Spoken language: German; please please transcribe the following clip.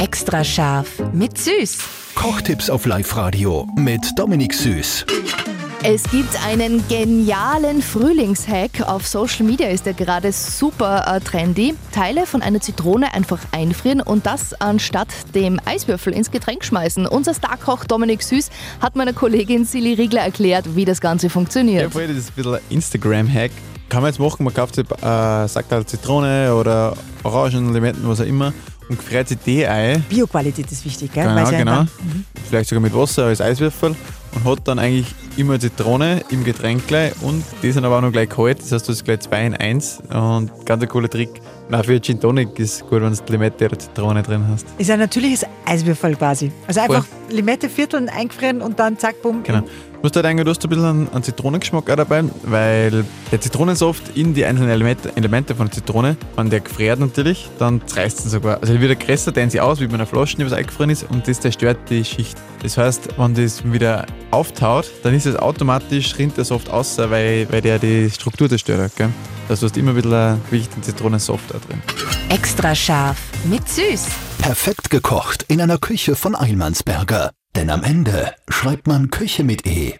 Extra scharf mit Süß. Kochtipps auf Live-Radio mit Dominik Süß. Es gibt einen genialen Frühlingshack. Auf Social Media ist er gerade super äh, trendy. Teile von einer Zitrone einfach einfrieren und das anstatt dem Eiswürfel ins Getränk schmeißen. Unser Starkoch Dominik Süß hat meiner Kollegin Silly Riegler erklärt, wie das Ganze funktioniert. Ja, voll, das ist ein bisschen ein Instagram-Hack. Kann man jetzt machen, man kauft sich äh, sagt halt Zitrone oder Orangen, Limetten, was auch immer und gefriert sich die ein. Bioqualität ist wichtig, gell? Genau, genau. dann- Vielleicht sogar mit Wasser als Eiswürfel und hat dann eigentlich immer Zitrone im Getränk gleich und die sind aber auch noch gleich kalt. Das heißt, du hast gleich zwei in eins und ganz ein cooler Trick. Auch für Gin Tonic ist gut, wenn du Limette oder Zitrone drin hast. Ist ein natürliches Eiswürfel quasi. Also einfach Limette vierteln, eingefrieren und dann zack, bumm. Genau. Du musst halt eigentlich, du hast ein bisschen einen, einen Zitronengeschmack auch dabei, weil der Zitronensaft in die einzelnen Elemente, Elemente von der Zitrone, wenn der gefriert natürlich, dann zerreißt es sogar. Also wieder größer, dehnt sich aus, wie bei einer Flasche, die was eingefroren ist und das zerstört die Schicht. Das heißt, wenn das wieder auftaut, dann ist es automatisch, rinnt der Saft aus, weil, weil der die Struktur zerstört hat. Gell? Das heißt, du hast immer wieder ein Gewicht an Zitronensaft da drin. Extra scharf mit Süß. Perfekt gekocht in einer Küche von Eilmannsberger. Denn am Ende schreibt man Küche mit E.